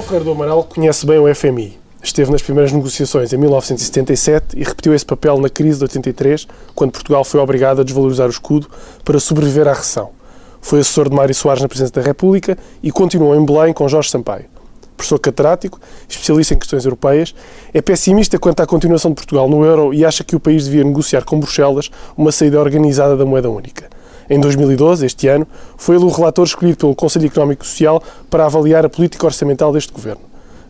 João Ferreira do Amaral conhece bem o FMI. Esteve nas primeiras negociações em 1977 e repetiu esse papel na crise de 83, quando Portugal foi obrigado a desvalorizar o escudo para sobreviver à recessão. Foi assessor de Mário Soares na Presidência da República e continuou em Belém com Jorge Sampaio. Professor catedrático, especialista em questões europeias, é pessimista quanto à continuação de Portugal no euro e acha que o país devia negociar com Bruxelas uma saída organizada da moeda única. Em 2012, este ano, foi ele o relator escolhido pelo Conselho Económico e Social para avaliar a política orçamental deste governo.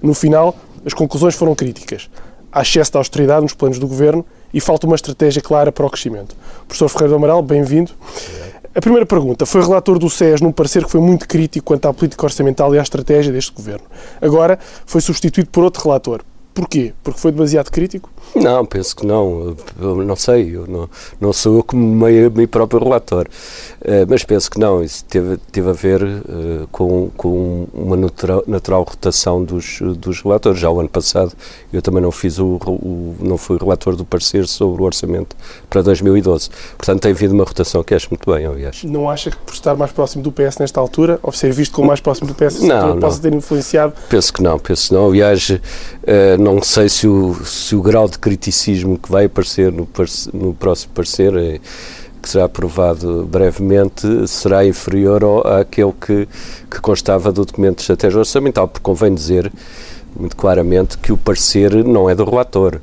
No final, as conclusões foram críticas. Há excesso de austeridade nos planos do governo e falta uma estratégia clara para o crescimento. Professor Ferreira do Amaral, bem-vindo. A primeira pergunta. Foi relator do SES num parecer que foi muito crítico quanto à política orçamental e à estratégia deste governo. Agora foi substituído por outro relator. Porquê? Porque foi demasiado crítico? Não, penso que não. Eu não sei, eu não, não sou eu como meio, meio próprio relator. Uh, mas penso que não. Isso teve, teve a ver uh, com, com uma natural, natural, rotação dos, dos relatores. Já o ano passado eu também não fiz o, o, não fui relator do parecer sobre o orçamento para 2012. Portanto, tem havido uma rotação que acho muito bem, aliás. Não acha que por estar mais próximo do PS nesta altura, ou ser visto como mais próximo do PS, não, não. possa ter influenciado? Penso que não, penso que não. Aliás, uh, não sei se o, se o grau de criticismo que vai aparecer no, no próximo parecer, é, que será aprovado brevemente, será inferior ao, àquele que, que constava do documento de estratégia orçamental, porque convém dizer muito claramente que o parecer não é do relator.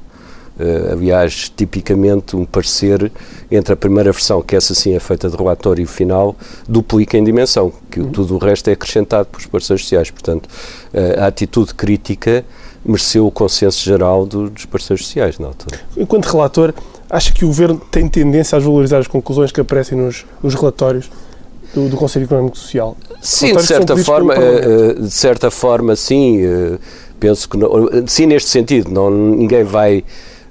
Uh, aliás, tipicamente um parecer entre a primeira versão, que essa sim é feita de relatório, e o final, duplica em dimensão, que uhum. tudo o resto é acrescentado pelos parceiros sociais. Portanto, uh, a atitude crítica mereceu o consenso geral do, dos parceiros sociais na altura. Enquanto relator, acha que o Governo tem tendência a valorizar as conclusões que aparecem nos, nos relatórios do, do, Conselho Económico Social? Sim, de certa forma, eh, de certa forma, sim. Eh, penso que, não, sim, neste sentido, não, ninguém vai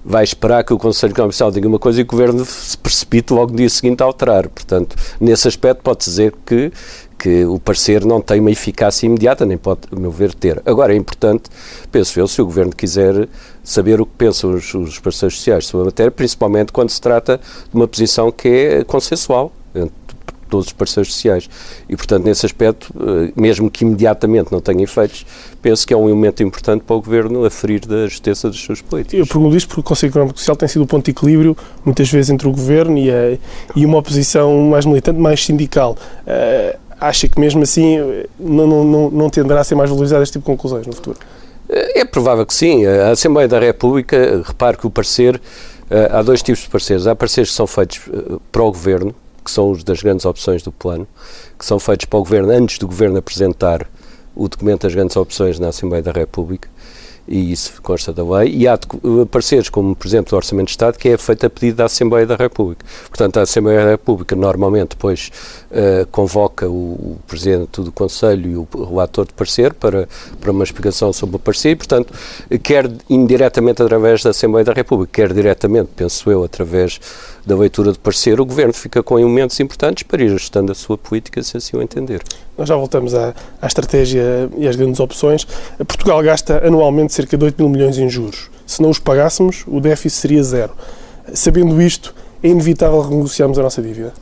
vai esperar que o Conselho Económico Social diga uma coisa e o Governo se precipite logo no dia seguinte a alterar. Portanto, nesse aspecto pode dizer que que o parecer não tem uma eficácia imediata, nem pode, a meu ver, ter. Agora, é importante, penso eu, se o Governo quiser saber o que pensam os, os parceiros sociais sobre a matéria, principalmente quando se trata de uma posição que é consensual entre todos os parceiros sociais. E, portanto, nesse aspecto, eh, mesmo que imediatamente não tenha efeitos, penso que é um elemento importante para o Governo aferir da justeza das suas políticas. Eu pergunto isto porque o Conselho Económico Social tem sido o ponto de equilíbrio, muitas vezes, entre o Governo e, a, e uma oposição mais militante, mais sindical. Uh, acha que mesmo assim não, não, não tenderá a ser mais valorizado este tipo de conclusões no futuro? É provável que sim. A Assembleia da República, repare que o parecer, eh, há dois tipos de pareceres. Há pareceres que são feitos eh, para o Governo, que são os das grandes opções do plano, que são feitos para o Governo antes do Governo apresentar o documento das grandes opções na Assembleia da República e isso consta da lei, e há eh, pareceres, como por exemplo o Orçamento de Estado, que é feito a pedido da Assembleia da República. Portanto, a Assembleia da República normalmente depois uh, convoca o, o, Presidente do Conselho e o relator de parecer para, para uma explicação sobre o parecer e, portanto, quer indiretamente através da Assembleia da República, quer diretamente, penso eu, através da leitura de parecer, o Governo fica com elementos importantes para ir ajustando a sua política, se assim o entender. Nós já voltamos à, à estratégia e às grandes opções. Portugal gasta anualmente cerca de 8 mil milhões em juros. Se não os pagássemos, o déficit seria zero. Sabendo isto, é inevitável renegociarmos a nossa dívida?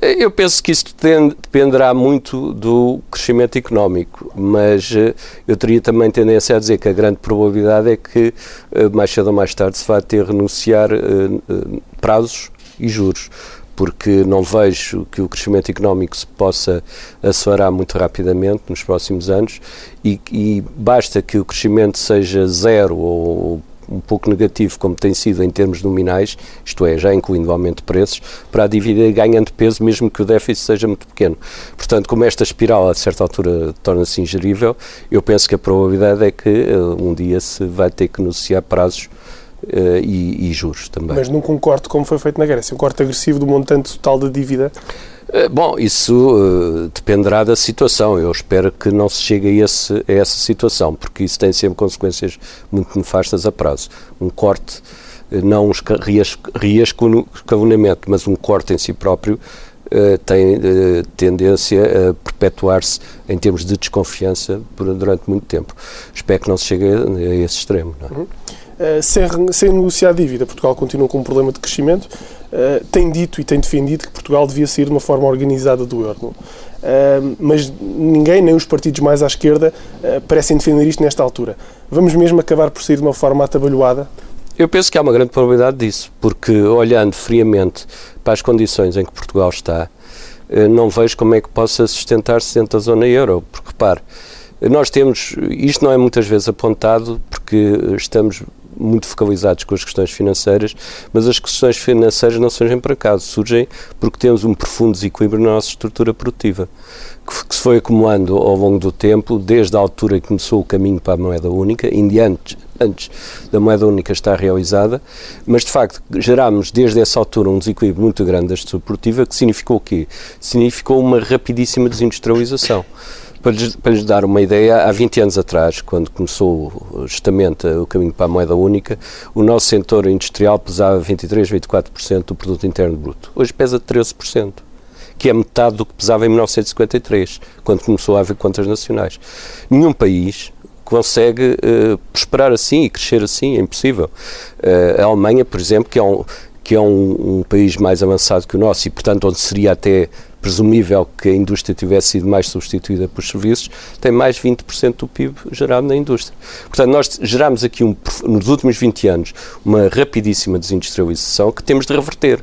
Eu penso que isso dependerá muito do crescimento económico, mas eh, eu teria também tendência a dizer que a grande probabilidade é que eh, mais cedo ou mais tarde se vai ter renunciar eh, prazos e juros, porque não vejo que o crescimento económico se possa acelerar muito rapidamente nos próximos anos e, e basta que o crescimento seja zero ou um pouco negativo, como tem sido em termos nominais, isto é, já incluindo o aumento de preços, para a dívida ganhando peso, mesmo que o déficit seja muito pequeno. Portanto, como esta espiral a certa altura torna-se ingerível, eu penso que a probabilidade é que uh, um dia se vai ter que negociar prazos Uh, e, e, juros também. Mas não concordo como foi feito na Grécia, um corte agressivo do montante total da dívida eh, bom, isso uh, dependerá da situação. Eu espero que não se chegue a, esse, a, essa situação, porque isso tem sempre consequências muito nefastas a prazo. Um corte, não um reescalonamento, mas um corte em si próprio, tem tendência a perpetuar-se em termos de desconfiança durante muito tempo. Espero que não se chegue a, a esse extremo. Não é? uhum. Sem, sem negociar dívida, Portugal continua com um problema de crescimento uh, tem dito e tem defendido que Portugal devia sair de uma forma organizada do euro. Uh, mas ninguém, nem os partidos mais à esquerda, parecem defender isto nesta altura. Vamos mesmo acabar por sair de uma forma atabalhoada? Eu penso que há uma grande probabilidade disso, porque olhando friamente para as condições em que Portugal está, não vejo como é que possa sustentar-se dentro da zona euro. Porque, repare, nós temos, isto não é muitas vezes apontado, porque estamos muito focalizados com as questões financeiras, mas as questões financeiras não surgem por acaso, surgem porque temos um profundo desequilíbrio na nossa estrutura produtiva, que, se foi acumulando ao longo do tempo, desde a altura que começou o caminho para a moeda única, ainda antes, antes da moeda única estar realizada, mas de facto gerámos desde essa altura um desequilíbrio muito grande da estrutura produtiva, que significou o quê? Significou uma rapidíssima desindustrialização. Para lhes, para lhes, dar uma ideia, há 20 anos atrás, quando começou justamente o caminho para a moeda única, o nosso setor industrial pesava 23, 24% do produto interno bruto. Hoje pesa 13%, que é metade do que pesava em 1953, quando começou a haver contas nacionais. Nenhum país consegue uh, prosperar assim e crescer assim, é impossível. Uh, a Alemanha, por exemplo, que é um que é um, um, país mais avançado que o nosso e, portanto, onde seria até presumível que a indústria tivesse sido mais substituída por serviços, tem mais 20% do PIB gerado na indústria. Portanto, nós geramos aqui, um, nos últimos 20 anos, uma rapidíssima desindustrialização que temos de reverter.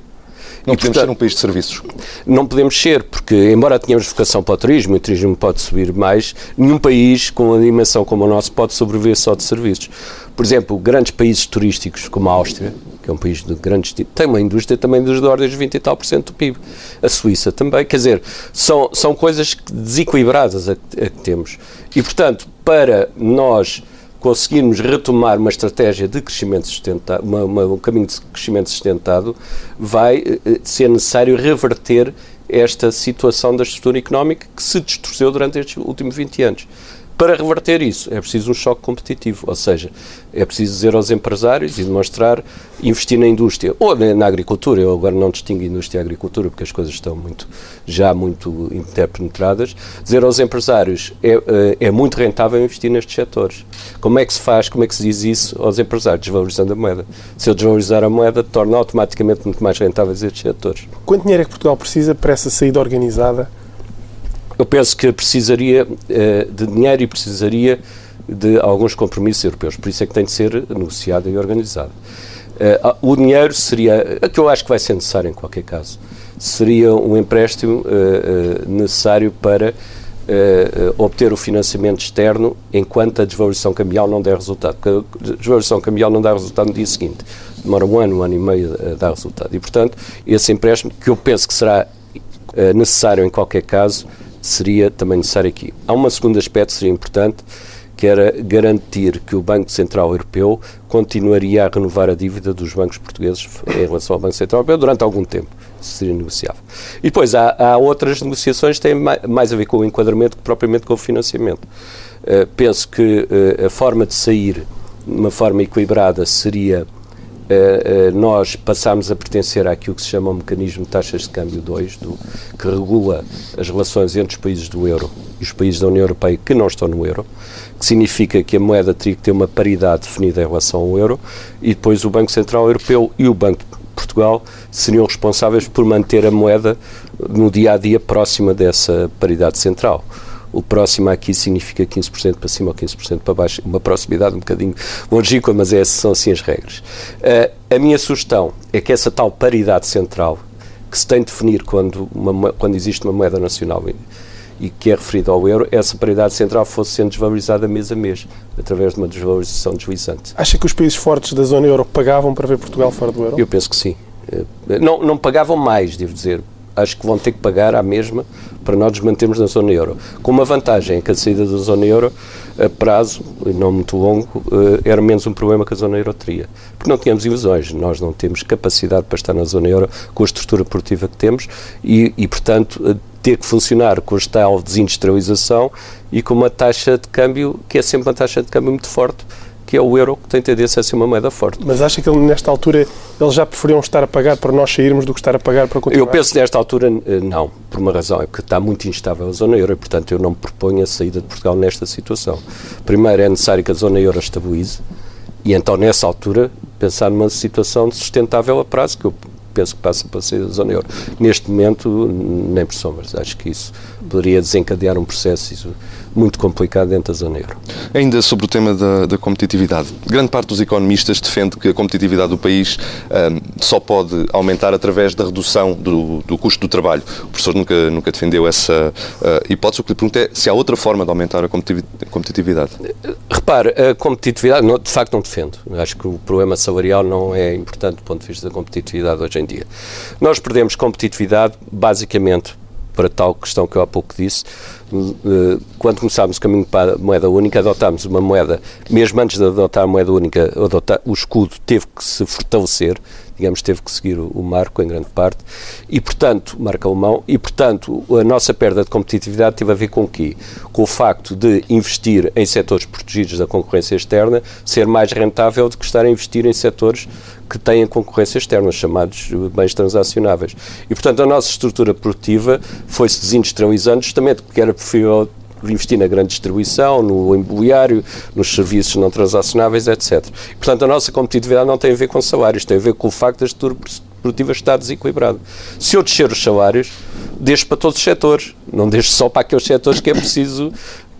Não e, podemos portanto, ser um país de serviços. Não podemos ser, porque, embora tenhamos vocação para o turismo, e o turismo pode subir mais, nenhum país com uma dimensão como o nosso pode sobreviver só de serviços. Por exemplo, grandes países turísticos como a Áustria, que é um país de grandes. tem uma indústria também dos ordens de 20 e tal por cento do PIB. A Suíça também. Quer dizer, são, são coisas desequilibradas a, a que temos. E, portanto, para nós conseguirmos retomar uma estratégia de crescimento sustentado, uma, uma, um caminho de crescimento sustentado, vai eh, ser necessário reverter esta situação da estrutura económica que se distorceu durante estes últimos 20 anos. Para reverter isso, é preciso um choque competitivo, ou seja, é preciso dizer aos empresários e demonstrar, investir na indústria ou na, agricultura. Eu agora não distingo indústria e agricultura porque as coisas estão muito, já muito interpenetradas. Dizer aos empresários é, eh, é muito rentável investir nestes setores. Como é que se faz, como é que se diz isso aos empresários? Desvalorizando a moeda. Se eu desvalorizar a moeda, torna automaticamente muito mais rentáveis estes setores. Quanto dinheiro é que Portugal precisa para essa saída organizada eu penso que precisaria uh, de dinheiro e precisaria de alguns compromissos europeus. Por isso é que tem de ser negociado e organizado. Uh, o dinheiro seria, que eu acho que vai ser necessário em qualquer caso, seria um empréstimo uh, necessário para obter o financiamento externo enquanto a desvalorização cambial não der resultado. Porque a desvalorização cambial não dá resultado no dia seguinte. Demora um ano, um ano e meio a dar resultado. E, portanto, esse empréstimo, que eu penso que será necessário em qualquer caso, seria também necessário aqui. Há um segundo aspecto que seria importante, que era garantir que o Banco Central Europeu continuaria a renovar a dívida dos bancos portugueses em relação ao Banco Central Europeu durante algum tempo. Isso seria negociável. E depois há, há outras negociações que têm mais a ver com o enquadramento que propriamente com o financiamento. Uh, penso que uh, a forma de sair de uma forma equilibrada seria nós passámos a pertencer àquilo que se chama o mecanismo de taxas de câmbio 2, do, que regula as relações entre os países do euro e os países da União Europeia que não estão no euro, que significa que a moeda teria que ter uma paridade definida em relação ao euro, e depois o Banco Central Europeu e o Banco de Portugal seriam responsáveis por manter a moeda no dia a dia próxima dessa paridade central. O próximo aqui significa 15% para cima ou 15% para baixo, uma proximidade um bocadinho longínqua, mas é, são assim as regras. Uh, a minha sugestão é que essa tal paridade central, que se tem de definir quando, uma, quando existe uma moeda nacional e, que é referida ao euro, essa paridade central fosse sendo desvalorizada mês a mês, através de uma desvalorização deslizante. Acha que os países fortes da zona euro pagavam para ver Portugal fora do euro? Eu penso que sim. Eh, não, não pagavam mais, devo dizer, acho que vão ter que pagar à mesma para nós nos mantermos na zona euro. Com uma vantagem, que a saída da zona euro, a prazo, e não muito longo, eh, era menos um problema que a zona euro teria. Porque não tínhamos ilusões, nós não temos capacidade para estar na zona euro com a estrutura produtiva que temos e, e portanto, eh, ter que funcionar com a tal desindustrialização e com uma taxa de câmbio que é sempre uma taxa de câmbio muito forte que é o euro que tem tendência a ser uma moeda forte. Mas acha que ele, nesta altura eles já preferiam estar a pagar para nós sairmos do que estar a pagar para continuar? Eu penso nesta altura eh, não, por uma razão, é porque está muito instável a zona euro e, portanto, eu não me proponho a saída de Portugal nesta situação. Primeiro, é necessário que a zona euro estabilize e, então, nessa altura, pensar numa situação sustentável a prazo, que eu penso que passa para sair da zona euro. Neste momento, nem por sombras. Acho que isso poderia desencadear um processo muito complicado dentro da zona euro. Ainda sobre o tema da, da competitividade. Grande parte dos economistas defende que a competitividade do país um, só pode aumentar através da redução do, do, custo do trabalho. O professor nunca, nunca defendeu essa uh, hipótese. O que lhe pergunto é se há outra forma de aumentar a competitividade. Repare, a competitividade, não, de facto, não defendo. Acho que o problema salarial não é importante do ponto de vista da competitividade hoje em dia. Nós perdemos competitividade basicamente para tal questão que eu há pouco disse, eh, quando começámos o caminho para a moeda única, adotámos uma moeda, mesmo antes de adotar a moeda única, adotar, o escudo teve que se fortalecer, digamos, teve que seguir o, o marco em grande parte, e portanto, marca alemão, e portanto, a nossa perda de competitividade teve a ver com o quê? Com o facto de investir em setores protegidos da concorrência externa ser mais rentável do que estar a investir em setores que têm concorrência externa, chamados bens transacionáveis. E, portanto, a nossa estrutura produtiva foi-se desindustrializando justamente porque era preferível investir na grande distribuição, no imobiliário, nos serviços não transacionáveis, etc. Portanto, a nossa competitividade não tem a ver com salários, tem a ver com o facto da estrutura produtiva estar desequilibrada. Se eu descer os salários, deixo para todos os setores, não deixo só para aqueles setores que é preciso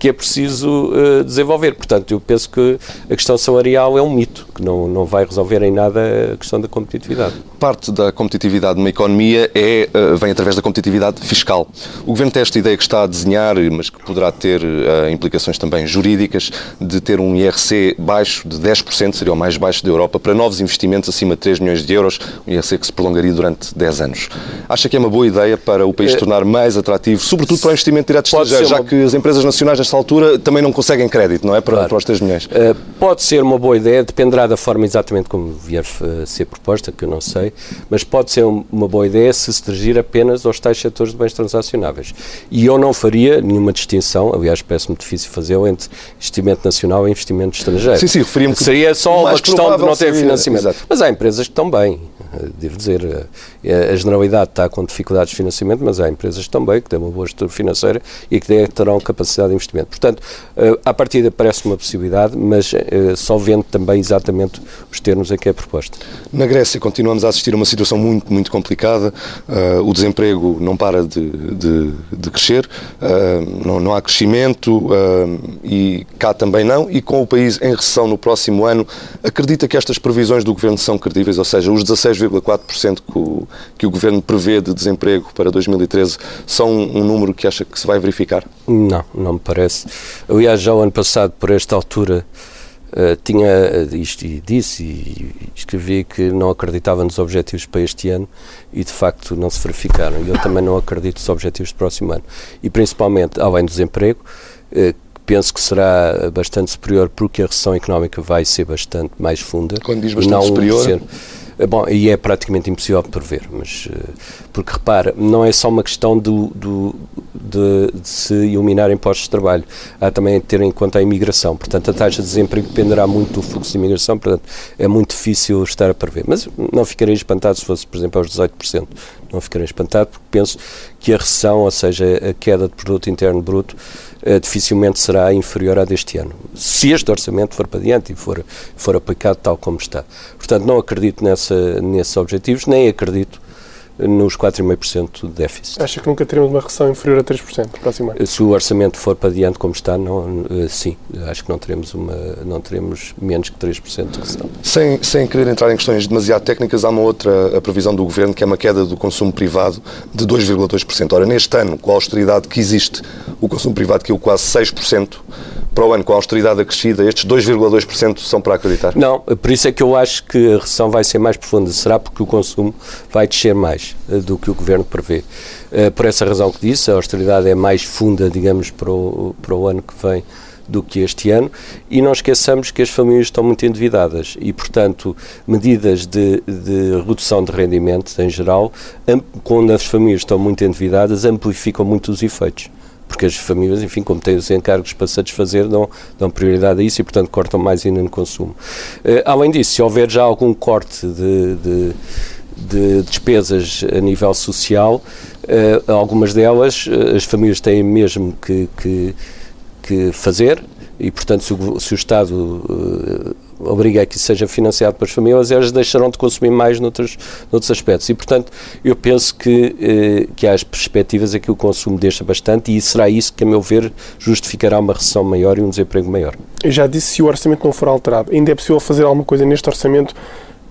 que é preciso uh, desenvolver. Portanto, eu penso que a questão salarial é um mito, que não, não vai resolver em nada a questão da competitividade. Parte da competitividade numa economia é, uh, vem através da competitividade fiscal. O Governo tem esta ideia que está a desenhar, mas que poderá ter uh, implicações também jurídicas, de ter um IRC baixo, de 10%, seria o mais baixo da Europa, para novos investimentos acima de 3 milhões de euros, um IRC que se prolongaria durante 10 anos. Acha que é uma boa ideia para o país se tornar mais atrativo, sobretudo para o investimento direto estrangeiro, já uma... que as empresas nacionais nesta altura também não conseguem crédito, não é? Para, claro. para os 3 milhões. Uh, pode ser uma boa ideia, dependerá da forma exatamente como vier a ser proposta, que eu não sei, mas pode ser uma boa ideia se se dirigir apenas aos tais setores de bens transacionáveis. E eu não faria nenhuma distinção, aliás, parece-me difícil fazer entre investimento nacional e investimento estrangeiro. Sim, sim, referia-me que Seria só uma questão de não ter financiamento. Exato. Mas há empresas que estão bem, eh, devo dizer. Eh, a generalidade está com dificuldades de financiamento, mas há empresas também que têm uma boa estrutura financeira e que terão capacidade de investimento. Portanto, uh, à partida parece uma possibilidade, mas uh, só vendo também exatamente os termos em que é proposto. Na Grécia continuamos a assistir a uma situação muito, muito complicada. O desemprego não para de, de, de crescer, não, não, há crescimento e cá também não. E com o país em recessão no próximo ano, acredita que estas previsões do Governo são credíveis? Ou seja, os 16,4% que o, que o Governo prevê de desemprego para 2013 são um número que acha que se vai verificar? Não, não me parece. Aliás, já o ano passado, por esta altura, uh, tinha isto e disse e escrevi que não acreditava nos objetivos para este ano e de facto não se verificaram. E eu também não acredito nos objetivos do próximo ano. E principalmente, além do desemprego, uh, penso que será bastante superior porque a recessão económica vai ser bastante mais funda. Quando diz bastante superior? Ser, eh, bom, e é praticamente impossível prever, mas eh, porque repara, não é só uma questão do, do de, de, se eliminar impostos de trabalho, há também de ter em conta a imigração. Portanto, a taxa de desemprego dependerá muito do fluxo de imigração, portanto, é muito difícil estar a prever. Mas não ficarei espantado se fosse, por exemplo, aos 18%. Não ficarei espantado porque penso que a recessão, ou seja, a queda de produto interno bruto, eh, dificilmente será inferior à deste ano. Se este orçamento for para diante e for, for aplicado tal como está. Portanto, não acredito nessa, nesses objetivos, nem acredito nos 4,5% de déficit. Acha que nunca teremos uma recessão inferior a 3% no próximo ano? Se o orçamento for para diante como está, não, eh, sim, acho que não teremos, uma, não teremos menos que 3% de recessão. Sem, sem querer entrar em questões demasiado técnicas, há uma outra previsão do Governo que é uma queda do consumo privado de 2,2%. Ora, neste ano, com a austeridade que existe, o consumo privado caiu quase 6%, para o ano com a austeridade acrescida, estes 2,2% são para acreditar? Não, por isso é que eu acho que a recessão vai ser mais profunda. Será porque o consumo vai descer mais eh, do que o Governo prevê. Eh, por essa razão que disse, a austeridade é mais funda, digamos, para o, para o ano que vem do que este ano e não esqueçamos que as famílias estão muito endividadas e, portanto, medidas de, de redução de rendimentos em geral, quando as famílias estão muito endividadas, amplificam muito os efeitos porque as famílias, enfim, como têm os encargos para satisfazer, dão, dão prioridade a isso e, portanto, cortam mais ainda no consumo. Uh, além disso, se houver já algum corte de, de, de despesas a nível social, uh, algumas delas uh, as famílias têm mesmo que, que, que fazer e, portanto, se o, se o Estado obriga a que isso seja financiado pelas famílias, elas deixarão de consumir mais noutros, noutros aspectos. E, portanto, eu penso que, eh, que há as perspectivas é que o consumo deixa bastante e será isso que, a meu ver, justificará uma recessão maior e um desemprego maior. Eu já disse, se o orçamento não for alterado, ainda é possível fazer alguma coisa neste orçamento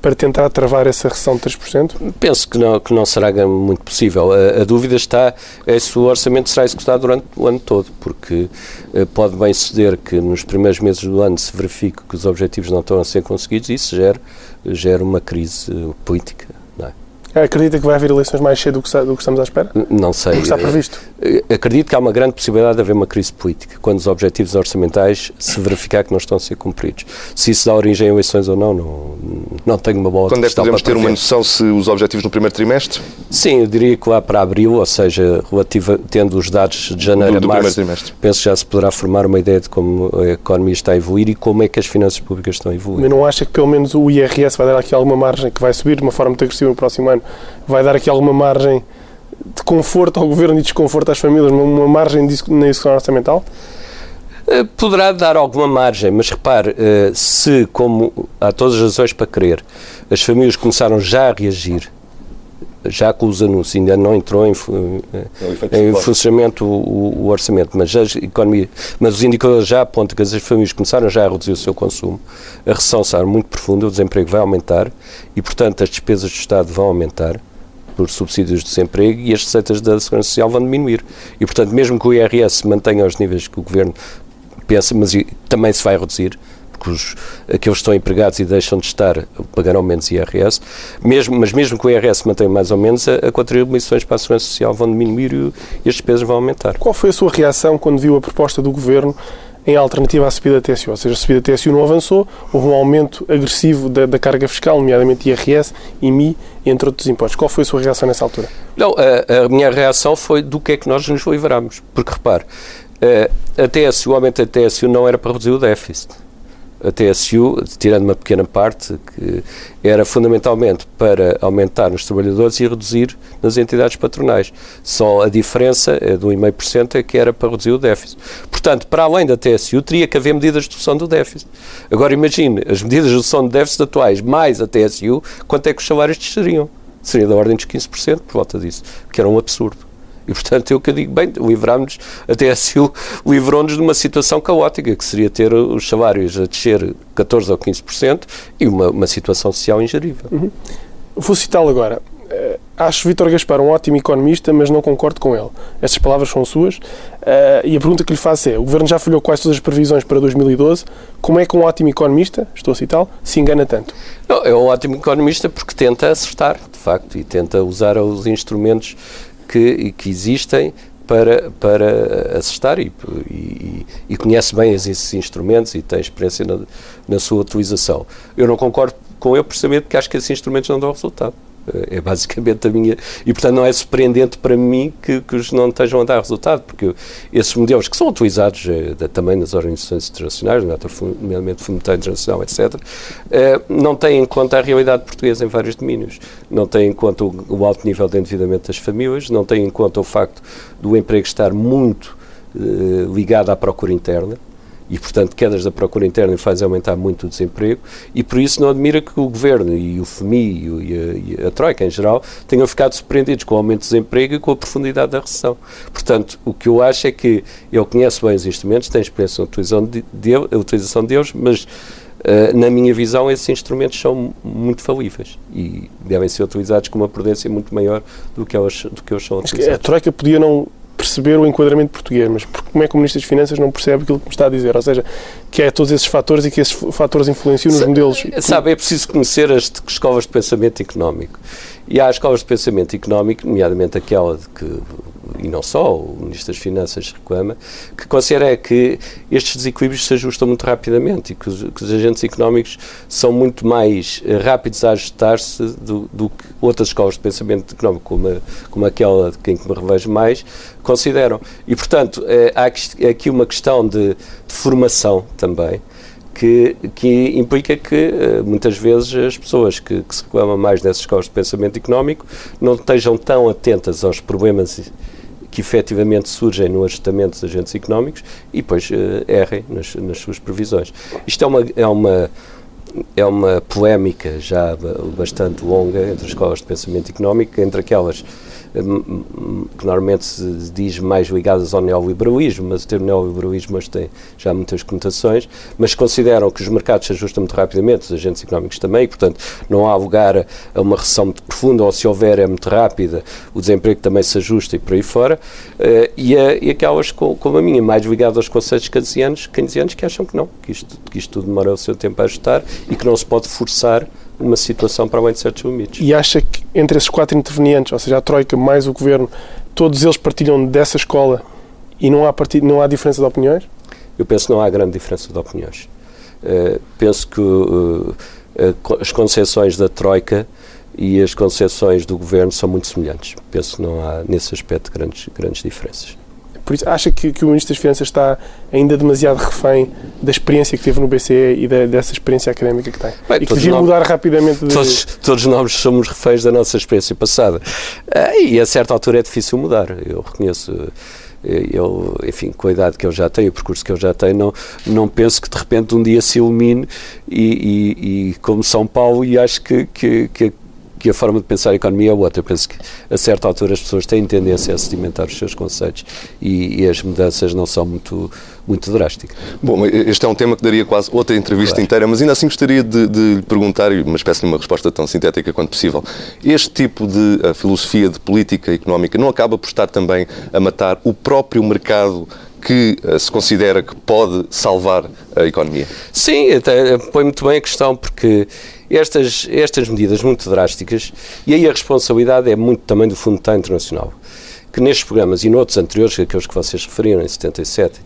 para tentar travar essa recessão de 3%? Penso que não, que não será muito possível. A, a dúvida está é se o orçamento será executado durante o ano todo, porque eh, pode bem suceder que nos primeiros meses do ano se verifique que os objetivos não estão a ser conseguidos e isso gera, gera uma crise política. Acredita que vai haver eleições mais cedo do que, do que estamos à espera? Não sei. O que está previsto? Eh, acredito que há uma grande possibilidade de haver uma crise política, quando os objetivos orçamentais se verificar que não estão a ser cumpridos. Se isso dá origem a eleições ou não, não, não tenho uma bola Quando é que podemos ter uma noção se os objetivos no primeiro trimestre? Sim, eu diria que lá para abril, ou seja, relativa, tendo os dados de janeiro do, do a março, penso que já se poderá formar uma ideia de como a economia está a evoluir e como é que as finanças públicas estão a evoluir. Mas não acha que pelo menos o IRS vai dar aqui alguma margem, que vai subir de uma forma muito agressiva no próximo ano, vai dar aqui alguma margem de conforto ao governo e desconforto às famílias, uma margem na execução orçamental? Eh, poderá dar alguma margem, mas repare, eh, se, como há todas as razões para crer, as famílias começaram já a reagir, já com os anúncios, ainda não entrou em, em funcionamento o, o, orçamento, mas, a economia, mas os indicadores já apontam que as famílias começaram já a reduzir o seu consumo, a recessão será muito profunda, o desemprego vai aumentar e, portanto, as despesas do Estado vão aumentar por subsídios de desemprego e as receitas da Segurança Social vão diminuir. E, portanto, mesmo que o IRS mantenha os níveis que o Governo pensa, mas também se vai reduzir, porque os, aqueles que estão empregados e deixam de estar pagarão menos IRS, mesmo, mas mesmo que o IRS mantenha mais ou menos, a, a contribuições para a Segurança Social vão diminuir e, e as despesas vão aumentar. Qual foi a sua reação quando viu a proposta do Governo em alternativa à subida da TSU. Ou seja, a subida da TSU não avançou, houve um aumento agressivo da, da carga fiscal, nomeadamente IRS, IMI, entre outros impostos. Qual foi a sua reação nessa altura? Não, a, a minha reação foi do que é que nós nos livramos. Porque, repare, a TSU, o aumento da TSU não era para reduzir o déficit a TSU, tirando uma pequena parte, que era fundamentalmente para aumentar nos trabalhadores e reduzir nas entidades patronais. Só a diferença é do 1,5% é que era para reduzir o déficit. Portanto, para além da TSU, teria que haver medidas de redução do déficit. Agora imagine, as medidas de redução do déficit atuais mais a TSU, quanto é que os salários desceriam? Seria da ordem dos 15%, por volta disso, que era um absurdo. E, portanto, eu que eu digo, bem, livrámos-nos, até assim, livrou-nos de uma situação caótica, que seria ter os salários a descer 14% ou 15% e uma, uma situação social ingerível. Uhum. Vou citá-lo agora. Uh, acho Vítor Gaspar um ótimo economista, mas não concordo com ele. Essas palavras são suas. Uh, e a pergunta que lhe faço é: o Governo já falhou quase todas as previsões para 2012. Como é que um ótimo economista, estou a citá-lo, se engana tanto? Não, é um ótimo economista porque tenta acertar, de facto, e tenta usar os instrumentos que, que existem para, para assestar e, e, e, conhece bem esses instrumentos e tem experiência na, na sua utilização. Eu não concordo com ele precisamente porque acho que esses instrumentos não dão resultado. É basicamente a minha. E, portanto, não é surpreendente para mim que, que os não estejam a dar resultado, porque esses modelos que são utilizados eh, também nas organizações internacionais, nomeadamente Fundo Monetário Internacional, etc., eh, não têm em conta a realidade portuguesa em vários domínios. Não têm em conta o, o alto nível de endividamento das famílias, não têm em conta o facto do emprego estar muito eh, ligado à procura interna e, portanto, quedas da procura interna fazem aumentar muito o desemprego e por isso não admira que o Governo e o FMI e a, e a Troika em geral tenham ficado surpreendidos com o aumento do desemprego e com a profundidade da recessão. Portanto, o que eu acho é que ele conhece bem os instrumentos, tem experiência na utilização, de, de, a utilização deles, mas Uh, na minha visão, esses instrumentos são muito falíveis e devem ser utilizados com uma prudência muito maior do que eles, do que eles são utilizados. A Troika podia não perceber o enquadramento português, mas como é que o Ministro das Finanças não percebe aquilo que me está a dizer? Ou seja, que é todos esses fatores e que esses fatores influenciam nos modelos. Sabe, é preciso conhecer as escolas de pensamento económico. E há escolas de pensamento económico, nomeadamente aquela de que e não só, o Ministro das Finanças reclama, que considera que estes desequilíbrios se ajustam muito rapidamente e que os, que os agentes económicos são muito mais rápidos a ajustar-se do, do, que outras escolas de pensamento económico, como, como aquela de quem me revejo mais, consideram. E, portanto, é, há aqui uma questão de, de formação também, que, que, implica que eh, muitas vezes as pessoas que, que, se reclamam mais dessas escolas de pensamento económico não estejam tão atentas aos problemas que efetivamente surgem no ajustamento dos agentes económicos e depois uh, errem nas, nas, suas previsões. Isto é uma, é uma é uma polémica já bastante longa entre as escolas de pensamento económico, entre aquelas que normalmente se diz mais ligadas ao neoliberalismo, mas o termo neoliberalismo hoje tem já muitas conotações, mas consideram que os mercados se ajustam muito rapidamente, os agentes económicos também, e, portanto não há lugar a uma recessão profunda, ou se houver é muito rápida, o desemprego também se ajusta e por aí fora, uh, e, a, e aquelas como a minha, mais ligadas aos conceitos keynesianos, keynesianos que acham que não, que isto, que isto tudo demora o seu tempo a ajustar e que não se pode forçar uma situação para além de certos limites. E acha que entre esses quatro intervenientes, ou seja, a Troika mais o Governo, todos eles partilham dessa escola e não há, part... não há diferença de opiniões? Eu penso que não há grande diferença de opiniões. Uh, penso que uh, as concessões da Troika e as concessões do Governo são muito semelhantes. Penso que não há, nesse aspecto, grandes, grandes diferenças. Por isso, acha que, que o Ministro das Finanças está ainda demasiado refém da experiência que teve no BCE e da, dessa experiência académica que tem? Bem, e que devia mudar rapidamente de... Todos, todos nós somos reféns da nossa experiência passada. Ah, e a certa altura é difícil mudar, eu reconheço eu, enfim, com a idade que eu já tenho, o percurso que eu já tenho, não, não penso que de repente um dia se ilumine e, e, e como São Paulo e acho que, que, que, que a forma de pensar a economia é outra. Eu penso que, a certa altura, as pessoas têm tendência a sedimentar os seus conceitos e, e as mudanças não são muito, muito drásticas. Bom, este é um tema que daria quase outra entrevista claro. inteira, mas ainda assim gostaria de, de lhe perguntar, mas peço-lhe uma resposta tão sintética quanto possível. Este tipo de filosofia de política económica não acaba por estar também a matar o próprio mercado que uh, se considera que pode salvar a economia? Sim, até põe muito bem a questão, porque estas, estas medidas muito drásticas, e aí a responsabilidade é muito também do Fundo Monetário Internacional, que nestes programas e noutros anteriores, aqueles que vocês referiram, em 77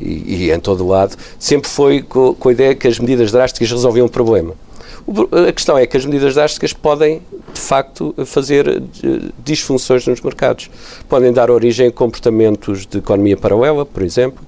e, e em todo o lado, sempre foi com, com a ideia que as medidas drásticas resolviam o problema. A questão é que as medidas drásticas podem, de facto, fazer eh, disfunções nos mercados. Podem dar origem a comportamentos de economia paralela, por exemplo,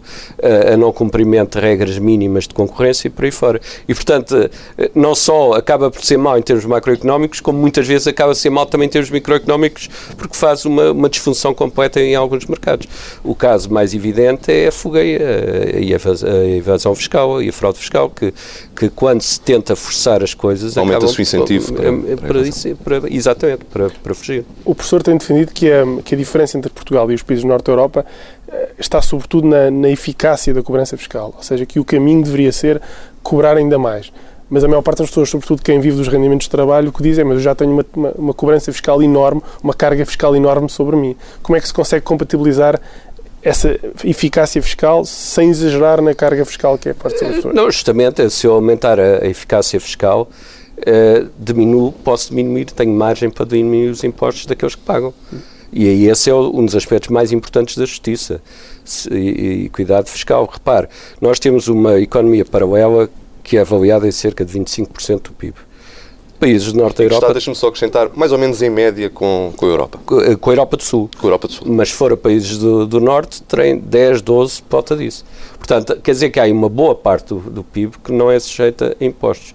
a não cumprimento de regras mínimas de concorrência e por aí fora. E, portanto, eh, não só acaba por ser mau em termos macroeconómicos, como muitas vezes acaba por ser mau também em termos microeconómicos, porque faz uma, uma disfunção completa em alguns mercados. O caso mais evidente é a fuga e a evasão fiscal e a fraude fiscal, que, que quando se tenta forçar as coisas aumenta-se o incentivo para, para, para, isso, para, exatamente para, para fugir. O professor tem defendido que a, que a diferença entre Portugal e os países do Norte da Europa eh, está sobretudo na, na eficácia da cobrança fiscal, ou seja, que o caminho deveria ser cobrar ainda mais mas a maior parte das pessoas, sobretudo quem vive dos rendimentos de trabalho, o que dizem é, mas eu já tenho uma, uma, uma, cobrança fiscal enorme, uma carga fiscal enorme sobre mim. Como é que se consegue compatibilizar essa eficácia fiscal sem exagerar na carga fiscal que é parte das pessoas? Não, justamente, se eu aumentar a, eficácia fiscal, uh, diminuo, posso diminuir, tenho margem para diminuir os impostos daqueles que pagam. E aí esse é um dos aspectos mais importantes da justiça e, e cuidado fiscal. Repare, nós temos uma economia paralela que é avaliada em cerca de 25% do PIB países do norte da Europa. deixa-me só acrescentar, mais ou menos em média com, com a Europa. Com, com a Europa do Sul. Com a Europa do Sul. Mas se for a países do, do norte, terem 10, 12 por volta disso. Portanto, quer dizer que há uma boa parte do, do PIB que não é sujeita a impostos.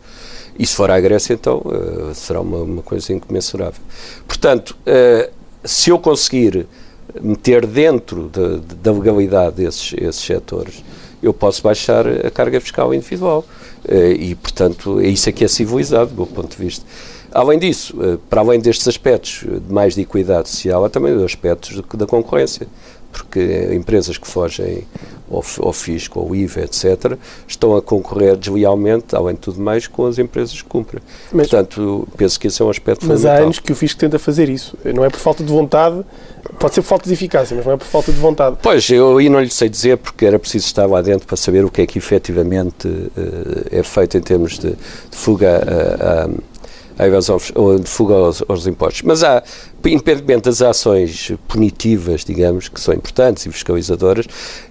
E se for à Grécia, então uh, será uma, uma coisa incomensurável. Portanto, uh, se eu conseguir meter dentro de, de, da legalidade esses, esses setores, eu posso baixar a carga fiscal individual. Eh, e, portanto, é isso aqui é civilizado, do meu ponto de vista. Além disso, eh, para além destes aspectos de mais de equidade social, há também os aspectos da concorrência, porque empresas que fogem ao, ao fisco, ao IVA, etc., estão a concorrer deslealmente, além de tudo mais, com as empresas que cumprem. Mas, Portanto, penso que esse é um aspecto mas fundamental. Mas há anos que o fisco tenta fazer isso. Não é por falta de vontade, pode ser por falta de eficácia, mas não é por falta de vontade. Pois, eu aí não lhe sei dizer, porque era preciso estar lá dentro para saber o que é que efetivamente uh, é feito em termos de, de fuga a, a a evasão ou de fuga aos, aos, impostos. Mas há, independentemente das ações punitivas, digamos, que são importantes e fiscalizadoras,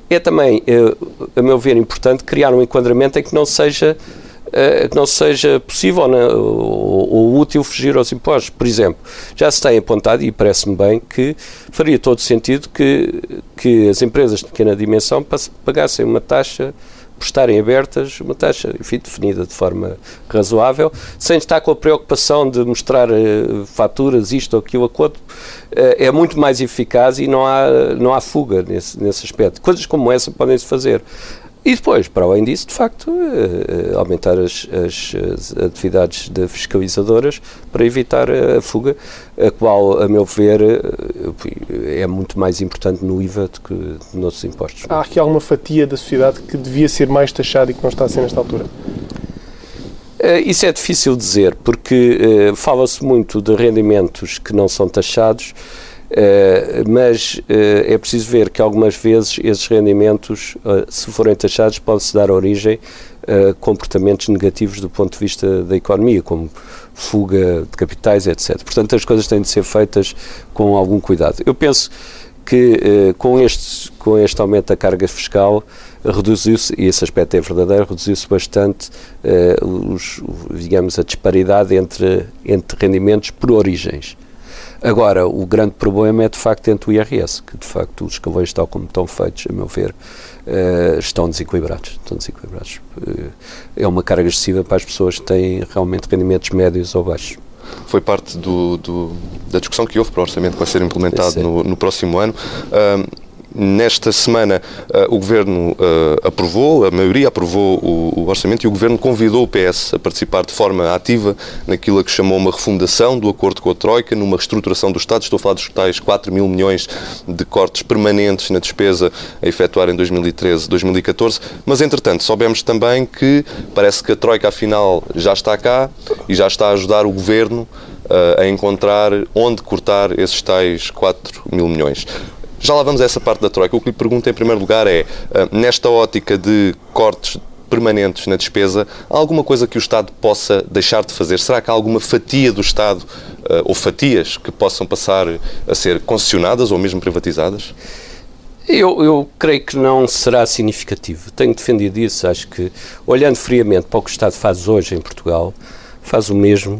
é também, eh, a meu ver, importante criar um enquadramento em que não seja eh, que não seja possível né, ou, ou, útil fugir aos impostos. Por exemplo, já se tem apontado, e parece-me bem, que faria todo sentido que, que as empresas de pequena dimensão pagassem uma taxa por estarem abertas, uma taxa, enfim, definida de forma razoável, sem estar com a preocupação de mostrar uh, faturas, isto ou aquilo, aquilo, uh, é muito mais eficaz e não há, não há fuga nesse, nesse aspecto. Coisas como essa podem-se fazer. E depois, para além disso, de facto, uh, aumentar as, as, as, atividades de fiscalizadoras para evitar a fuga, a qual, a meu ver, uh, é muito mais importante no IVA do que noutros impostos. Há aqui alguma fatia da sociedade que devia ser mais taxada e que não está a ser nesta altura? Uh, isso é difícil dizer, porque fala-se muito de rendimentos que não são taxados Uh, mas uh, é preciso ver que algumas vezes esses rendimentos, uh, se forem taxados, pode-se dar origem a comportamentos negativos do ponto de vista da economia, como fuga de capitais, etc. Portanto, as coisas têm de ser feitas com algum cuidado. Eu penso que com, este, com este aumento da carga fiscal reduziu-se, e esse aspecto é verdadeiro, reduziu-se bastante, os, digamos, a disparidade entre, entre rendimentos por origens. Agora, o grande problema é de facto entre o IRS, que de facto os escalões, tal como estão feitos, a meu ver, uh, estão desequilibrados. Estão desequilibrados. Uh, é uma carga excessiva para as pessoas que têm realmente rendimentos médios ou baixos foi parte do, do, da discussão que houve para o orçamento que vai ser implementado no, no, próximo ano. Nesta semana, uh, o Governo uh, aprovou, a maioria aprovou o, orçamento e o Governo convidou o PS a participar de forma ativa naquilo a que chamou uma refundação do acordo com a Troika, numa reestruturação do Estado. Estou a falar dos tais 4 mil milhões de cortes permanentes na despesa a efetuar em 2013, 2014. Mas, entretanto, soubemos também que parece que a Troika, afinal, já está cá e já está a ajudar o Governo uh, a encontrar onde cortar esses tais 4 mil milhões. Já lá vamos a essa parte da Troika. O que lhe pergunto em primeiro lugar é, ah, nesta ótica de cortes permanentes na despesa, há alguma coisa que o Estado possa deixar de fazer? Será que há alguma fatia do Estado ah, ou fatias que possam passar a ser concessionadas ou mesmo privatizadas? Eu, eu, creio que não será significativo. Tenho defendido isso. Acho que, olhando friamente para o que o Estado faz hoje em Portugal, faz o mesmo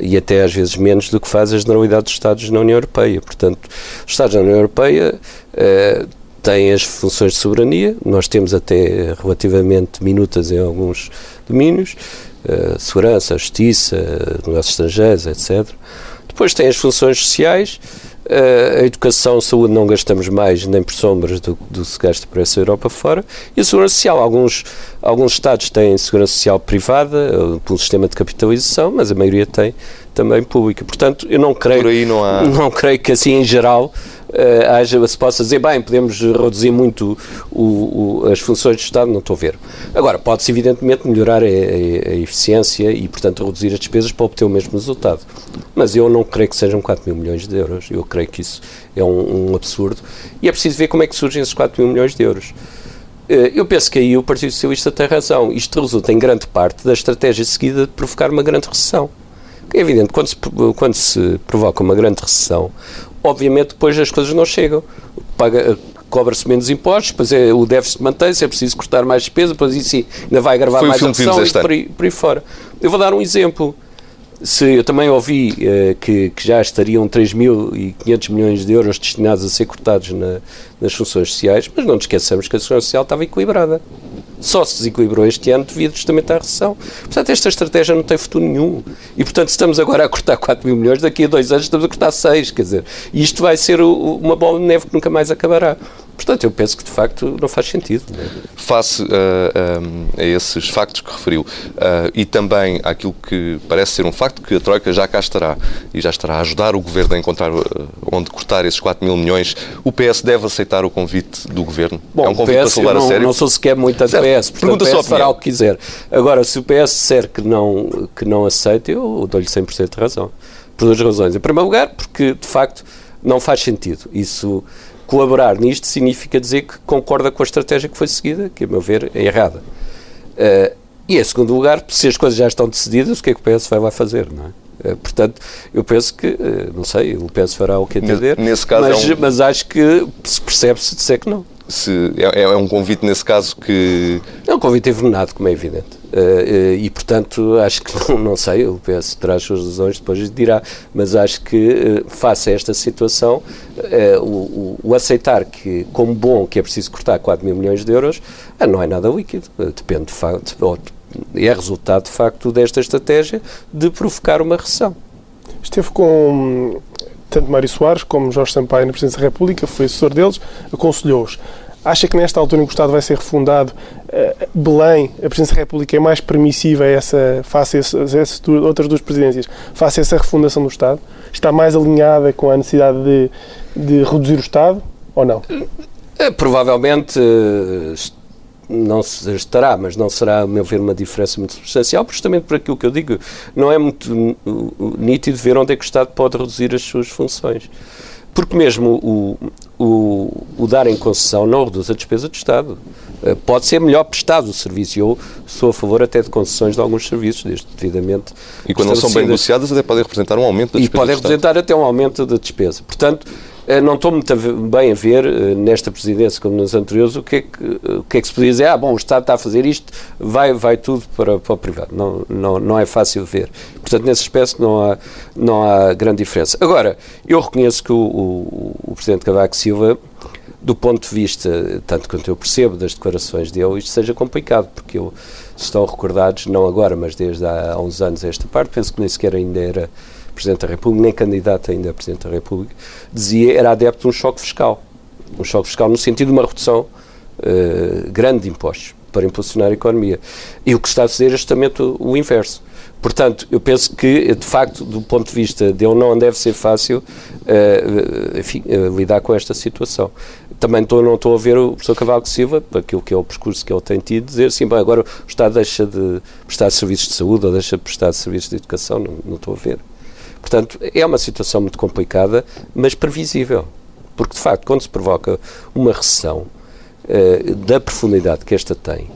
e até às vezes menos do que faz a generalidade dos Estados na União Europeia. Portanto, os Estados da União Europeia uh, têm as funções de soberania, nós temos até relativamente minutas em alguns domínios, uh, segurança, justiça, negócios estrangeiros, etc. Depois tem as funções sociais, a educação, a saúde não gastamos mais nem por sombras do que se gasta por essa Europa fora. E a segurança social, alguns, alguns Estados têm segurança social privada, eh, por um sistema de capitalização, mas a maioria tem também pública. Portanto, eu não creio, por aí não, há... não creio que assim em geral uh, haja, se possa dizer, bem, podemos reduzir muito o, o, as funções do Estado, não estou a ver. Agora, pode-se evidentemente melhorar a, a, a, eficiência e, portanto, reduzir as despesas para obter o mesmo resultado. Mas eu não creio que sejam 4 mil milhões de euros. Eu creio que isso é um, um absurdo. E é preciso ver como é que surgem esses 4 mil milhões de euros. Eh, eu penso que aí o Partido Socialista tem razão. Isto resulta em grande parte da estratégia seguida de provocar uma grande recessão. É evidente, quando se, quando se provoca uma grande recessão, obviamente depois as coisas não chegam. Paga, cobra-se menos impostos, depois é, o déficit mantém-se, é preciso cortar mais despesa, depois isso ainda vai agravar mais a recessão e por aí, por aí fora. Eu vou dar um exemplo. Se, eu também ouvi uh, que, que, já estariam 3.500 milhões de euros destinados a ser cortados na, nas funções sociais, mas não nos esqueçamos que a Segurança Social estava equilibrada só se desequilibrou este ano devido justamente à recessão. Portanto, esta estratégia não tem futuro nenhum. E, portanto, estamos agora a cortar 4 mil milhões, daqui a dois anos estamos a cortar 6, quer dizer, e isto vai ser uma bola de neve que nunca mais acabará. Portanto, eu penso que de facto não faz sentido. Face uh, uh, a esses factos que referiu uh, e também àquilo que parece ser um facto, que a Troika já cá estará e já estará a ajudar o Governo a encontrar onde cortar esses 4 mil milhões, o PS deve aceitar o convite do Governo? Bom, é um convite PS, para levar não, a sério? não sou sequer muito a PS, portanto Pergunta o PS fará o que quiser. Agora, se o PS disser que não, que não aceita, eu dou-lhe 100% de razão. Por duas razões. Em primeiro lugar, porque de facto não faz sentido. Isso colaborar nisto significa dizer que concorda com a estratégia que foi seguida, que, a meu ver, é errada. Uh, e, em segundo lugar, se as coisas já estão decididas, o que é que o PS vai lá fazer, não é? Uh, portanto, eu penso que, uh, não sei, o PS fará o que entender, Nesse caso mas, é um... mas acho que se percebe se disser que não. Se, é, é um convite, nesse caso, que... É um convite envenenado, como é evidente. Uh, e, portanto, acho que, não, não sei, o PS terá as suas razões, depois dirá, mas acho que, uh, face a esta situação, uh, o, o, aceitar que, como bom, que é preciso cortar 4 mil milhões de euros, não é nada líquido. depende de facto, é resultado, de facto, desta estratégia de provocar uma recessão. Esteve com tanto Mário Soares como Jorge Sampaio na Presidência da República, foi assessor deles, aconselhou-os. Acha que nesta altura em que o Estado vai ser refundado, Belém, a Presidência da República, é mais permissiva a essa, face a essas, outras duas presidências, face a essa refundação do Estado? Está mais alinhada com a necessidade de, de reduzir o Estado ou não? É, provavelmente eh, não se estará, mas não será, a meu ver, uma diferença muito substancial, justamente por aquilo que eu digo, não é muito nítido ver onde é que o Estado pode reduzir as suas funções. Porque mesmo o, o, o dar em concessão não reduz a despesa do Estado. Eh, pode ser melhor prestado o serviço eu sou a favor até de concessões de alguns serviços, desde devidamente. E quando não são bem negociadas, até podem representar um aumento da despesa. E podem representar até um aumento da despesa. Portanto, não estou muito bem a ver eh, nesta presidência como nas anteriores o que é que, o que, é que se podia dizer, ah, bom, o Estado está a fazer isto, vai, vai tudo para, para o privado. Não, não, não é fácil ver. Portanto, nesse aspecto não há, não há grande diferença. Agora, eu reconheço que o, o, o Presidente Cavaco Silva do ponto de vista, tanto quanto eu percebo das declarações dele, isto seja complicado, porque eu, se estão recordados, não agora, mas desde há, há uns anos esta parte, penso que nem sequer ainda era Presidente da República, nem candidato ainda a Presidente da República, dizia era adepto de um choque fiscal. Um choque fiscal no sentido de uma redução uh, grande de impostos para impulsionar a economia. E o que está a fazer é justamente o, o inverso. Portanto, eu penso que, de facto, do ponto de vista dele, não deve ser fácil uh, enfim, uh, lidar com esta situação. Também tô, não estou a ver o professor Cavalo Silva, aquilo que é o percurso que ele tem tido, dizer assim, bem, agora o Estado deixa de prestar serviços de saúde ou deixa de prestar serviços de educação, não estou a ver. Portanto, é uma situação muito complicada, mas previsível. Porque, de facto, quando se provoca uma recessão uh, da profundidade que esta tem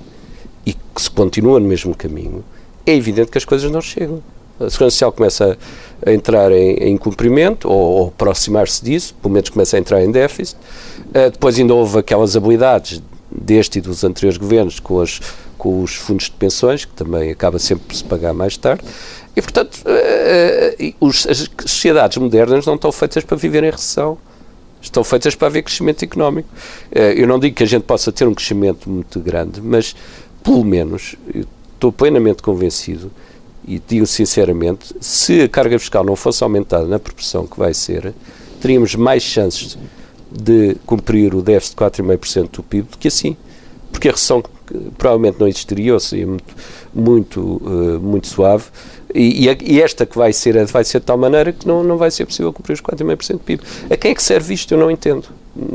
e que se continua no mesmo caminho, é evidente que as coisas não chegam. A Segurança Social começa a entrar em, em cumprimento, ou, ou aproximar-se disso, pelo menos começa a entrar em déficit. Uh, depois ainda houve aquelas habilidades deste e dos anteriores governos com, as, com os fundos de pensões, que também acaba sempre por se pagar mais tarde. E, portanto, uh, os, as sociedades modernas não estão feitas para viver em recessão. Estão feitas para haver crescimento económico. Uh, eu não digo que a gente possa ter um crescimento muito grande, mas, pelo menos, estou plenamente convencido e digo sinceramente, se a carga fiscal não fosse aumentada na proporção que vai ser, teríamos mais chances de cumprir o déficit de 4,5% do PIB do que assim. Porque a recessão provavelmente não existiria, ou seria muito, muito, muito suave, e, e, esta que vai ser, vai ser de tal maneira que não, não vai ser possível cumprir os 4,5% do PIB. A quem é que serve isto? Eu não entendo.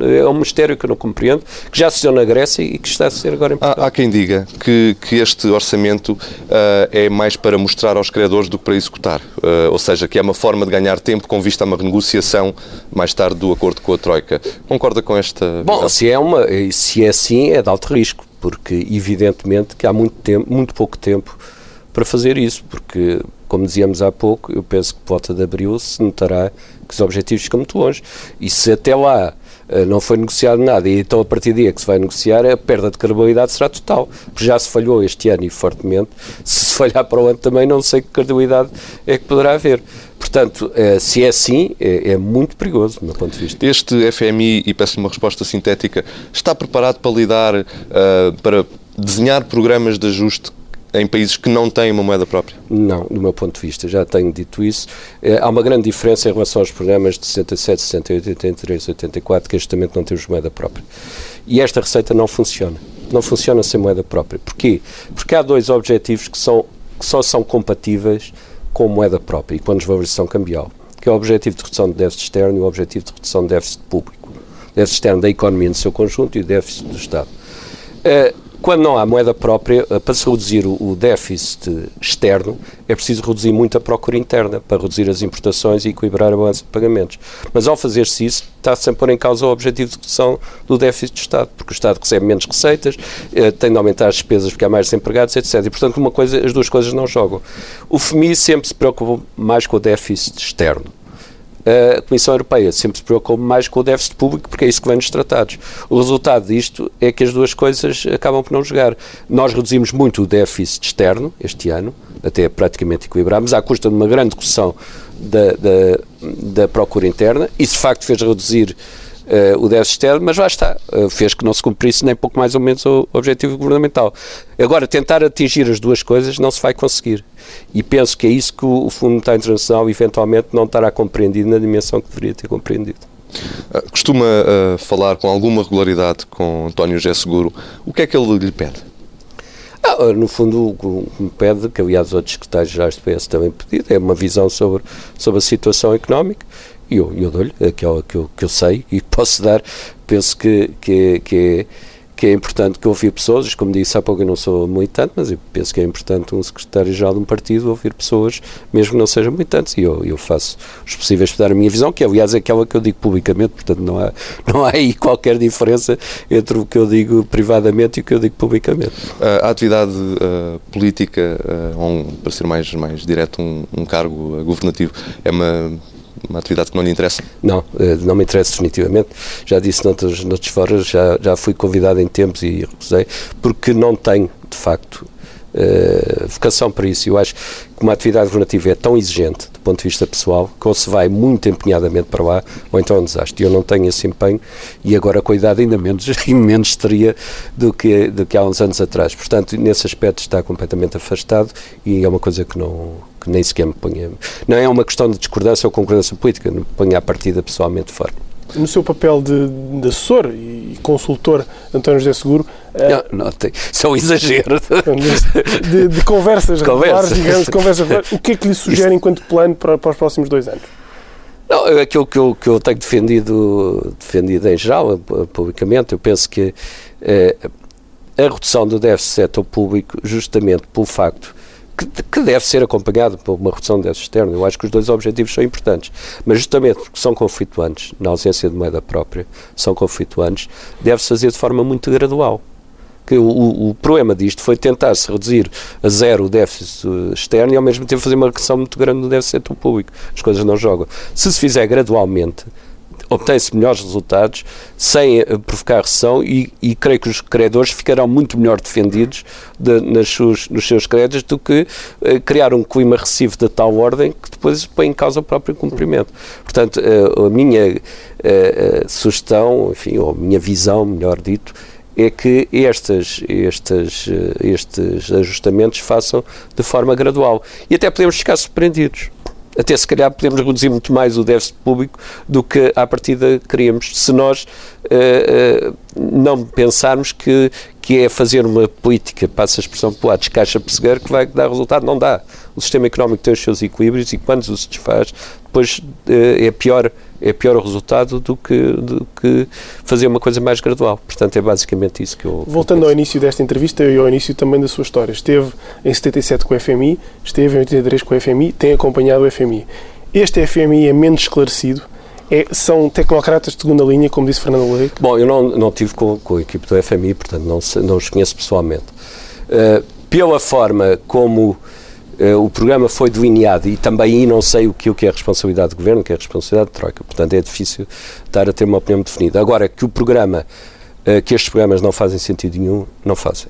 É um mistério que eu não compreendo, que já se deu na Grécia e que está a ser agora em Portugal. Há, há quem diga que, que este orçamento uh, é mais para mostrar aos credores do que para executar. Uh, ou seja, que é uma forma de ganhar tempo com vista a uma renegociação mais tarde do acordo com a Troika. Concorda com esta. Bom, se é, uma, se é assim, é de alto risco, porque evidentemente que há muito, tempo, muito pouco tempo para fazer isso, porque, como dizíamos há pouco, eu penso que por volta de abril se notará que os objetivos ficam muito longe. E se até lá uh, não foi negociado nada e então a partir do dia que se vai negociar, a perda de credibilidade será total. Porque já se falhou este ano e fortemente. Se se falhar para o ano também, não sei que credibilidade é que poderá haver. Portanto, uh, se é assim, é, é, muito perigoso, do meu ponto de vista. Este FMI, e peço-lhe uma resposta sintética, está preparado para lidar, uh, para desenhar programas de ajuste em países que não têm uma moeda própria? Não, do meu ponto de vista, já tenho dito isso. É, há uma grande diferença em relação aos programas de 67, 68, 83, 84, que justamente não temos moeda própria. E esta receita não funciona. Não funciona sem moeda própria. Porquê? Porque há dois objetivos que, são, que só são compatíveis com moeda própria e com a desvalorização cambial, que é o objetivo de redução de déficit externo e o objetivo de redução de déficit público. Déficit externo da economia no seu conjunto e o déficit do Estado. Uh, quando não há moeda própria, eh, para se reduzir o déficit externo, é preciso reduzir muito a procura interna, para reduzir as importações e equilibrar a balança de pagamentos. Mas ao fazer-se isso, está -se a pôr em causa o objetivo de redução do déficit do Estado, porque o Estado recebe menos receitas, eh, tem de aumentar as despesas porque há mais desempregados, etc. E, portanto, uma coisa, as duas coisas não jogam. O FMI sempre se preocupa mais com o déficit externo a Comissão Europeia sempre se preocupa mais com o déficit público, porque é isso que vem nos tratados. O resultado disto é que as duas coisas acabam por não jogar. Nós reduzimos muito o déficit externo este ano, até praticamente equilibramos, à custa de uma grande redução da, da, da procura interna. Isso, de facto, fez reduzir uh, o déficit mas lá está, uh, fez que não se cumprisse nem pouco mais ou menos o objetivo governamental. Agora, tentar atingir as duas coisas não se vai conseguir. E penso que é isso que o Fundo Monetário Internacional eventualmente não estará compreendido na dimensão que deveria ter compreendido. Uh, costuma uh, falar com alguma regularidade com António José Seguro. O que é que ele lhe pede? Ah, no fundo, o que me pede, que aliás outros secretários-gerais do PS também pediram, é uma visão sobre, sobre a situação económica e eu, eu dou-lhe aquela que eu, que eu sei e posso dar. Penso que, que, que é que é importante que ouvir pessoas, como disse há pouco eu não sou militante, mas eu penso que é importante um secretário-geral de um partido ouvir pessoas, mesmo que não sejam militantes, e eu, eu faço os possíveis para dar a minha visão, que aliás é aquela que eu digo publicamente, portanto não há, não há aí qualquer diferença entre o que eu digo privadamente e o que eu digo publicamente. A atividade uh, política, uh, um, para ser mais, mais direto, um, um cargo governativo, é uma uma atividade que não lhe interessa? Não, eh, não me interessa definitivamente. Já disse noutros, noutros foros, já, já fui convidado em tempos e recusei, porque não tenho, de facto, uh, vocação para isso. Eu acho que uma atividade governativa é tão exigente, do ponto de vista pessoal, que ou se vai muito empenhadamente para lá, ou então é um desastre. Eu não tenho esse empenho e agora com a idade ainda menos, menos teria do que, do que há uns anos atrás. Portanto, nesse aspecto está completamente afastado e é uma coisa que não que nem sequer me ponha. Não é uma questão de discordância ou concordância política, me ponha a partida pessoalmente fora. No seu papel de, de assessor e consultor António José Seguro. Eh, não, não tem, são exageros. De, de conversas regulares, digamos, de conversas regulares, o que é que lhe sugere enquanto plano para, para os próximos dois anos? Não, aquilo que eu, que eu tenho defendido, defendido em geral, publicamente, eu penso que eh, a redução do déficit setor público, justamente pelo facto que, que, deve ser acompanhado por uma redução do déficit externo. Eu acho que os dois objetivos são importantes, mas justamente porque são conflituantes, na ausência de moeda própria, são conflituantes, deve-se fazer de forma muito gradual. Que o, o, o, problema disto foi tentar-se reduzir a zero o déficit externo e ao mesmo tempo fazer uma redução muito grande do déficit público. As coisas não jogam. Se se fizer gradualmente, obtém-se melhores resultados sem uh, provocar recessão e, e, creio que os credores ficarão muito melhor defendidos de, nas suas, nos seus créditos do que uh, criar um clima recessivo de tal ordem que depois põe em causa o próprio cumprimento. Portanto, uh, a minha sugestão, enfim, ou a minha visão, melhor dito, é que estes, estes, estes ajustamentos façam de forma gradual. E até podemos ficar surpreendidos até se calhar podemos reduzir muito mais o déficit público do que à partida queríamos, se nós uh, uh, não pensarmos que, que é fazer uma política, passa a expressão popular, descaixa pessegueiro, que vai dar resultado. Não dá. O sistema económico tem os seus equilíbrios e quando se desfaz, depois uh, é pior é pior o resultado do que, do que fazer uma coisa mais gradual. Portanto, é basicamente isso que eu. Voltando ao início desta entrevista e ao início também da sua história, esteve em 77 com o FMI, esteve em 83 com o FMI, tem acompanhado o FMI. Este FMI é menos esclarecido. É, são tecnocratas de segunda linha, como disse Fernando Leite? Bom, eu não, não tive com, com a equipe do FMI, portanto não, não os conheço pessoalmente. Uh, pela forma como Uh, o programa foi delineado e também aí não sei o que, o que é responsabilidade do Governo, o que é responsabilidade de Troika. Portanto, é difícil estar a ter uma opinião definida. Agora, que o programa, uh, que estes programas não fazem sentido nenhum, não fazem.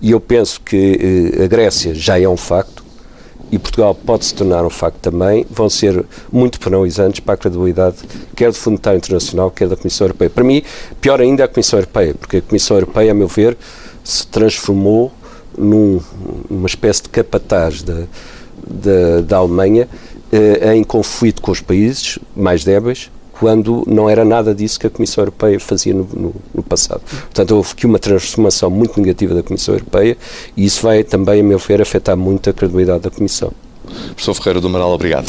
E eu penso que a Grécia já é um facto e Portugal pode se tornar um facto também, vão ser muito penalizantes para a credibilidade quer do Fundo Monetário Internacional, quer da Comissão Europeia. Para mim, pior ainda é a Comissão Europeia, porque a Comissão Europeia, a meu ver, se transformou num, numa espécie de capataz da, da, da Alemanha eh, em conflito com os países mais débeis, quando não era nada disso que a Comissão Europeia fazia no, no, no, passado. Portanto, houve aqui uma transformação muito negativa da Comissão Europeia e isso vai também, a meu ver, afetar muito a credibilidade da Comissão. Professor Ferreira do Amaral, obrigado.